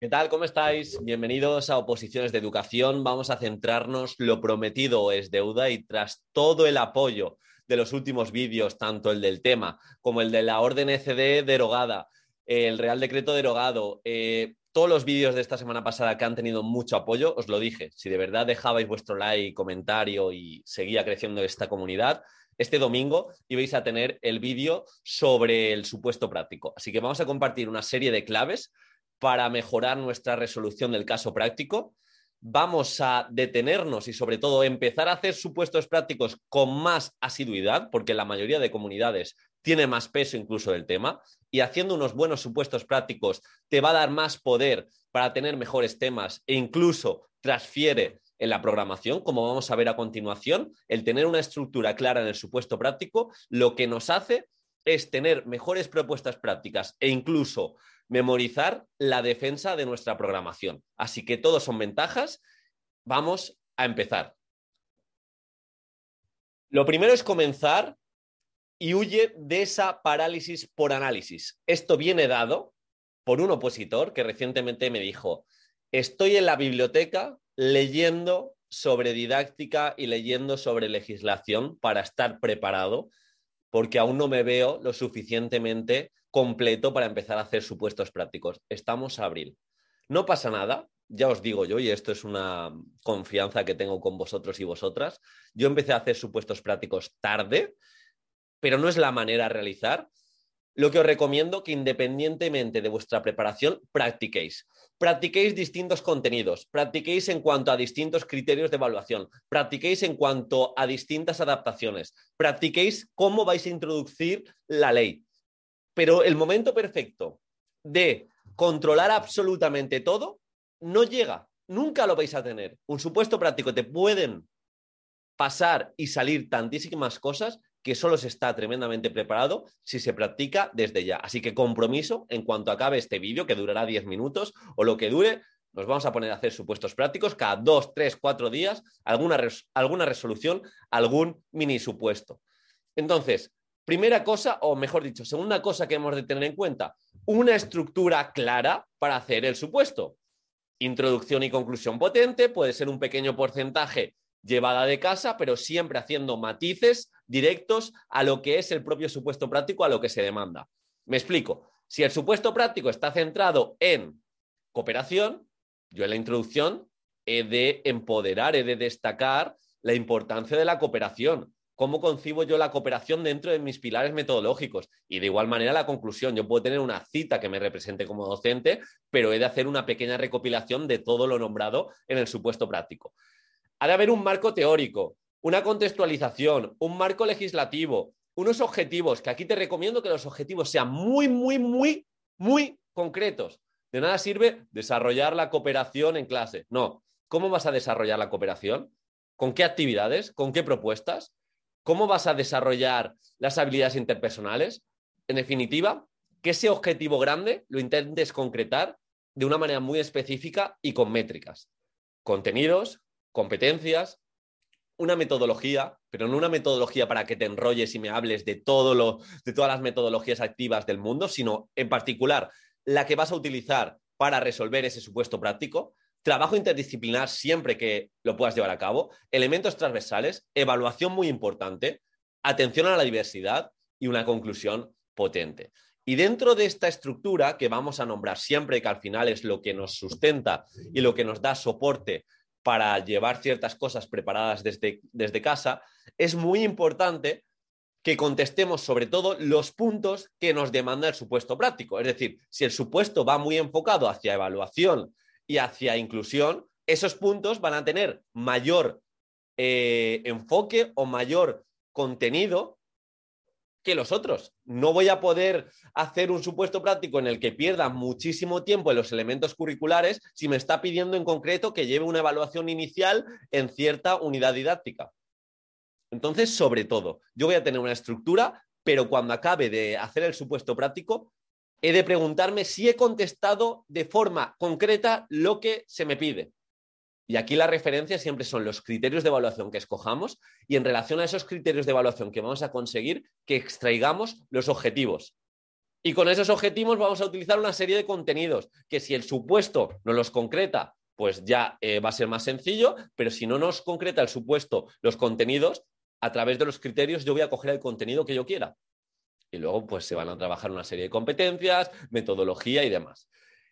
¿Qué tal? ¿Cómo estáis? Bienvenidos a Oposiciones de Educación. Vamos a centrarnos, lo prometido es deuda y tras todo el apoyo de los últimos vídeos, tanto el del tema como el de la orden ECD derogada, el Real Decreto derogado, eh, todos los vídeos de esta semana pasada que han tenido mucho apoyo, os lo dije, si de verdad dejabais vuestro like, comentario y seguía creciendo esta comunidad, este domingo ibais a tener el vídeo sobre el supuesto práctico. Así que vamos a compartir una serie de claves para mejorar nuestra resolución del caso práctico. Vamos a detenernos y sobre todo empezar a hacer supuestos prácticos con más asiduidad, porque la mayoría de comunidades tiene más peso incluso del tema, y haciendo unos buenos supuestos prácticos te va a dar más poder para tener mejores temas e incluso transfiere en la programación, como vamos a ver a continuación, el tener una estructura clara en el supuesto práctico, lo que nos hace es tener mejores propuestas prácticas e incluso memorizar la defensa de nuestra programación. Así que todos son ventajas. Vamos a empezar. Lo primero es comenzar y huye de esa parálisis por análisis. Esto viene dado por un opositor que recientemente me dijo, estoy en la biblioteca leyendo sobre didáctica y leyendo sobre legislación para estar preparado, porque aún no me veo lo suficientemente completo para empezar a hacer supuestos prácticos. Estamos a abril. No pasa nada, ya os digo yo, y esto es una confianza que tengo con vosotros y vosotras, yo empecé a hacer supuestos prácticos tarde, pero no es la manera de realizar. Lo que os recomiendo que independientemente de vuestra preparación, practiquéis. Practiquéis distintos contenidos, practiquéis en cuanto a distintos criterios de evaluación, practiquéis en cuanto a distintas adaptaciones, practiquéis cómo vais a introducir la ley, pero el momento perfecto de controlar absolutamente todo no llega. Nunca lo vais a tener. Un supuesto práctico te pueden pasar y salir tantísimas cosas que solo se está tremendamente preparado si se practica desde ya. Así que compromiso en cuanto acabe este vídeo, que durará 10 minutos o lo que dure, nos vamos a poner a hacer supuestos prácticos cada 2, 3, 4 días, alguna, alguna resolución, algún mini supuesto. Entonces, Primera cosa, o mejor dicho, segunda cosa que hemos de tener en cuenta, una estructura clara para hacer el supuesto. Introducción y conclusión potente, puede ser un pequeño porcentaje llevada de casa, pero siempre haciendo matices directos a lo que es el propio supuesto práctico, a lo que se demanda. Me explico. Si el supuesto práctico está centrado en cooperación, yo en la introducción he de empoderar, he de destacar la importancia de la cooperación cómo concibo yo la cooperación dentro de mis pilares metodológicos. Y de igual manera la conclusión, yo puedo tener una cita que me represente como docente, pero he de hacer una pequeña recopilación de todo lo nombrado en el supuesto práctico. Ha de haber un marco teórico, una contextualización, un marco legislativo, unos objetivos, que aquí te recomiendo que los objetivos sean muy, muy, muy, muy concretos. De nada sirve desarrollar la cooperación en clase. No. ¿Cómo vas a desarrollar la cooperación? ¿Con qué actividades? ¿Con qué propuestas? ¿Cómo vas a desarrollar las habilidades interpersonales? En definitiva, que ese objetivo grande lo intentes concretar de una manera muy específica y con métricas. Contenidos, competencias, una metodología, pero no una metodología para que te enrolles y me hables de, de todas las metodologías activas del mundo, sino en particular la que vas a utilizar para resolver ese supuesto práctico, trabajo interdisciplinar siempre que lo puedas llevar a cabo, elementos transversales, evaluación muy importante, atención a la diversidad y una conclusión potente. Y dentro de esta estructura que vamos a nombrar siempre, que al final es lo que nos sustenta y lo que nos da soporte para llevar ciertas cosas preparadas desde, desde casa, es muy importante que contestemos sobre todo los puntos que nos demanda el supuesto práctico. Es decir, si el supuesto va muy enfocado hacia evaluación y hacia inclusión, esos puntos van a tener mayor eh, enfoque o mayor contenido que los otros. No voy a poder hacer un supuesto práctico en el que pierda muchísimo tiempo en los elementos curriculares si me está pidiendo en concreto que lleve una evaluación inicial en cierta unidad didáctica. Entonces, sobre todo, yo voy a tener una estructura, pero cuando acabe de hacer el supuesto práctico, he de preguntarme si he contestado de forma concreta lo que se me pide. Y aquí la referencia siempre son los criterios de evaluación que escojamos y en relación a esos criterios de evaluación que vamos a conseguir, que extraigamos los objetivos. Y con esos objetivos vamos a utilizar una serie de contenidos que si el supuesto no los concreta, pues ya eh, va a ser más sencillo, pero si no nos concreta el supuesto los contenidos, a través de los criterios yo voy a coger el contenido que yo quiera. Y luego pues se van a trabajar una serie de competencias, metodología y demás.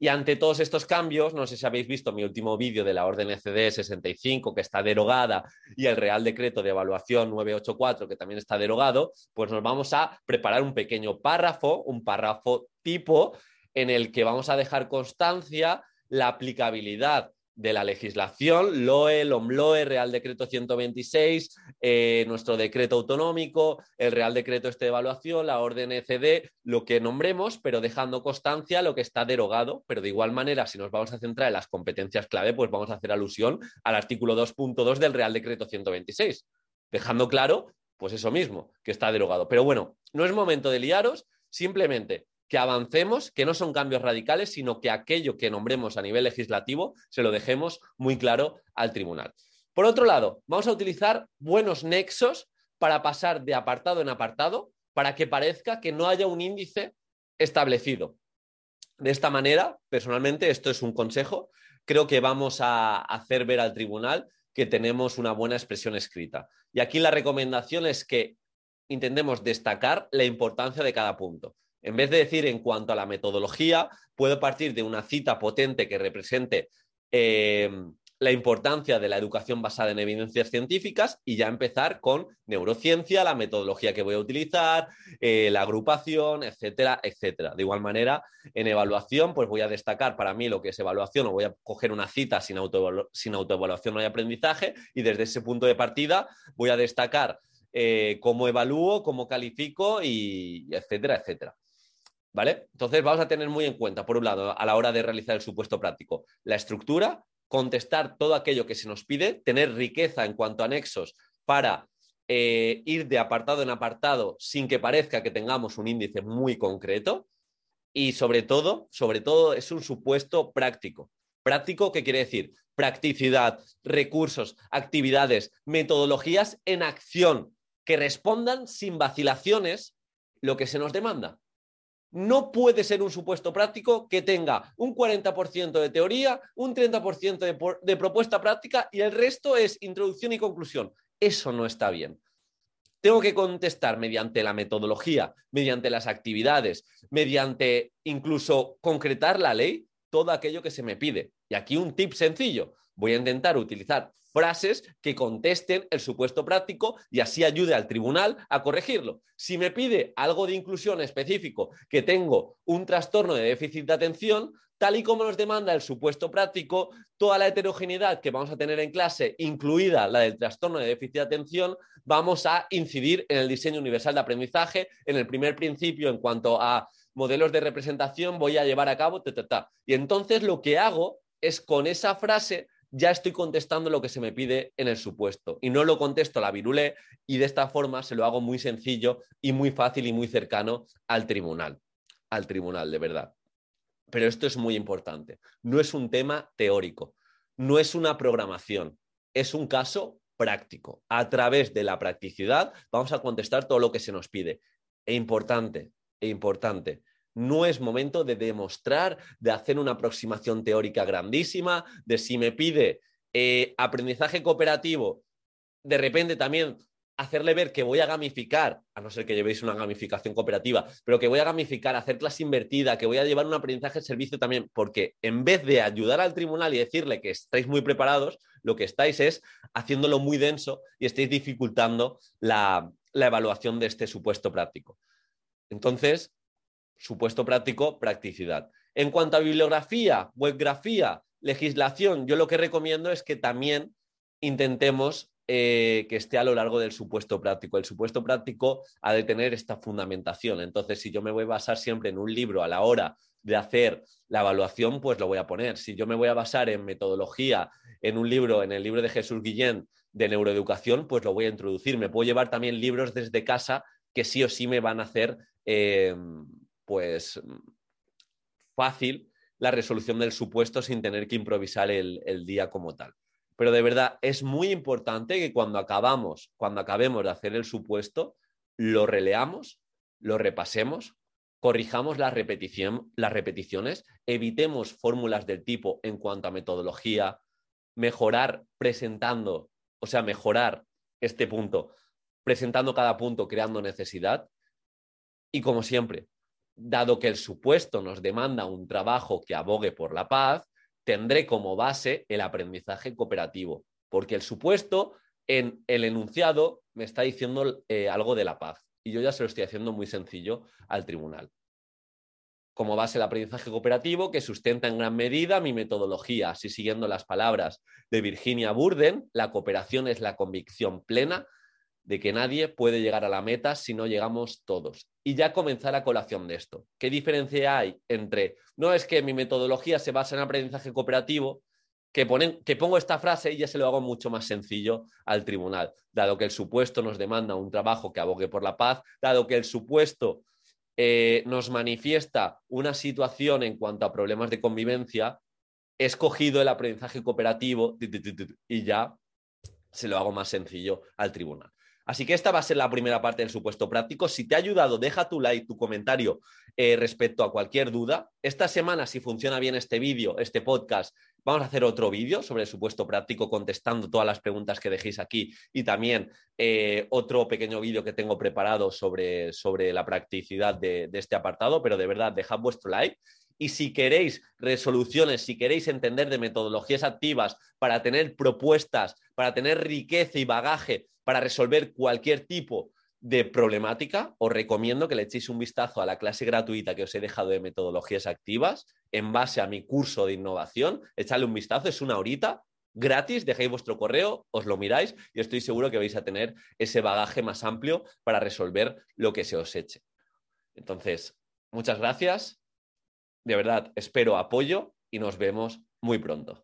Y ante todos estos cambios, no sé si habéis visto mi último vídeo de la orden ECD 65, que está derogada, y el Real Decreto de Evaluación 984, que también está derogado, pues nos vamos a preparar un pequeño párrafo, un párrafo tipo, en el que vamos a dejar constancia la aplicabilidad de la legislación, LOE, LOMLOE, Real Decreto 126, eh, nuestro decreto autonómico, el Real Decreto este de evaluación, la orden ECD, lo que nombremos, pero dejando constancia lo que está derogado. Pero de igual manera, si nos vamos a centrar en las competencias clave, pues vamos a hacer alusión al artículo 2.2 del Real Decreto 126, dejando claro, pues eso mismo, que está derogado. Pero bueno, no es momento de liaros, simplemente que avancemos, que no son cambios radicales, sino que aquello que nombremos a nivel legislativo se lo dejemos muy claro al tribunal. Por otro lado, vamos a utilizar buenos nexos para pasar de apartado en apartado para que parezca que no haya un índice establecido. De esta manera, personalmente, esto es un consejo, creo que vamos a hacer ver al tribunal que tenemos una buena expresión escrita. Y aquí la recomendación es que intentemos destacar la importancia de cada punto. En vez de decir en cuanto a la metodología, puedo partir de una cita potente que represente eh, la importancia de la educación basada en evidencias científicas y ya empezar con neurociencia, la metodología que voy a utilizar, eh, la agrupación, etcétera, etcétera. De igual manera, en evaluación, pues voy a destacar para mí lo que es evaluación o voy a coger una cita sin, autoevaluación no hay aprendizaje y desde ese punto de partida voy a destacar eh, cómo evalúo, cómo califico y etcétera, etcétera. ¿Vale? Entonces vamos a tener muy en cuenta, por un lado, a la hora de realizar el supuesto práctico, la estructura, contestar todo aquello que se nos pide, tener riqueza en cuanto a anexos para eh, ir de apartado en apartado sin que parezca que tengamos un índice muy concreto y sobre todo, sobre todo es un supuesto práctico. Práctico, ¿qué quiere decir? Practicidad, recursos, actividades, metodologías en acción que respondan sin vacilaciones lo que se nos demanda. No puede ser un supuesto práctico que tenga un 40% de teoría, un 30% de, propuesta práctica y el resto es introducción y conclusión. Eso no está bien. Tengo que contestar mediante la metodología, mediante las actividades, mediante incluso concretar la ley, todo aquello que se me pide. Y aquí un tip sencillo. Voy a intentar utilizar frases que contesten el supuesto práctico y así ayude al tribunal a corregirlo. Si me pide algo de inclusión específico, que tengo un trastorno de déficit de atención, tal y como nos demanda el supuesto práctico, toda la heterogeneidad que vamos a tener en clase, incluida la del trastorno de déficit de atención, vamos a incidir en el diseño universal de aprendizaje, en el primer principio en cuanto a modelos de representación voy a llevar a cabo, y entonces lo que hago es con esa frase ya estoy contestando lo que se me pide en el supuesto y no lo contesto a la virulé y de esta forma se lo hago muy sencillo y muy fácil y muy cercano al tribunal, al tribunal de verdad. Pero esto es muy importante, no es un tema teórico, no es una programación, es un caso práctico. A través de la practicidad vamos a contestar todo lo que se nos pide. E importante, e importante, no es momento de demostrar, de hacer una aproximación teórica grandísima, de si me pide eh, aprendizaje cooperativo, de repente también hacerle ver que voy a gamificar, a no ser que llevéis una gamificación cooperativa, pero que voy a gamificar, hacer clase invertida, que voy a llevar un aprendizaje de servicio también, porque en vez de ayudar al tribunal y decirle que estáis muy preparados, lo que estáis es haciéndolo muy denso y estáis dificultando la evaluación de este supuesto práctico. Entonces, supuesto práctico, practicidad. En cuanto a bibliografía, webgrafía, legislación, yo lo que recomiendo es que también intentemos eh, que esté a lo largo del supuesto práctico. El supuesto práctico ha de tener esta fundamentación. Entonces, si yo me voy a basar siempre en un libro a la hora de hacer la evaluación, pues lo voy a poner. Si yo me voy a basar en metodología, en un libro, en el libro de Jesús Guillén de neuroeducación, pues lo voy a introducir. Me puedo llevar también libros desde casa que sí o sí me van a hacer eh, pues fácil la resolución del supuesto sin tener que improvisar el, el, día como tal. Pero de verdad es muy importante que cuando acabamos, cuando acabemos de hacer el supuesto, lo releamos, lo repasemos, corrijamos la repetición, las repeticiones, evitemos fórmulas del tipo en cuanto a metodología, mejorar presentando, o sea, mejorar este punto, presentando cada punto, creando necesidad. Y como siempre, dado que el supuesto nos demanda un trabajo que abogue por la paz, tendré como base el aprendizaje cooperativo, porque el supuesto en el enunciado me está diciendo eh, algo de la paz y yo ya se lo estoy haciendo muy sencillo al tribunal. Como base el aprendizaje cooperativo que sustenta en gran medida mi metodología, así siguiendo las palabras de Virginia Burden, la cooperación es la convicción plena de que nadie puede llegar a la meta si no llegamos todos. Y ya comenzar a colación de esto. ¿Qué diferencia hay entre, no es que mi metodología se basa en aprendizaje cooperativo, que, ponen, que pongo esta frase y ya se lo hago mucho más sencillo al tribunal, dado que el supuesto nos demanda un trabajo que abogue por la paz, dado que el supuesto eh, nos manifiesta una situación en cuanto a problemas de convivencia, he escogido el aprendizaje cooperativo y ya se lo hago más sencillo al tribunal. Así que esta va a ser la primera parte del supuesto práctico. Si te ha ayudado, deja tu like, tu comentario eh, respecto a cualquier duda. Esta semana, si funciona bien este vídeo, este podcast, vamos a hacer otro vídeo sobre el supuesto práctico contestando todas las preguntas que dejéis aquí y también eh, otro pequeño vídeo que tengo preparado sobre, sobre la practicidad de, de este apartado. Pero de verdad, dejad vuestro like y si queréis resoluciones, si queréis entender de metodologías activas para tener propuestas, para tener riqueza y bagaje para resolver cualquier tipo de problemática, os recomiendo que le echéis un vistazo a la clase gratuita que os he dejado de metodologías activas en base a mi curso de innovación. Echadle un vistazo, es una horita gratis, dejéis vuestro correo, os lo miráis y estoy seguro que vais a tener ese bagaje más amplio para resolver lo que se os eche. Entonces, muchas gracias. De verdad, espero apoyo y nos vemos muy pronto.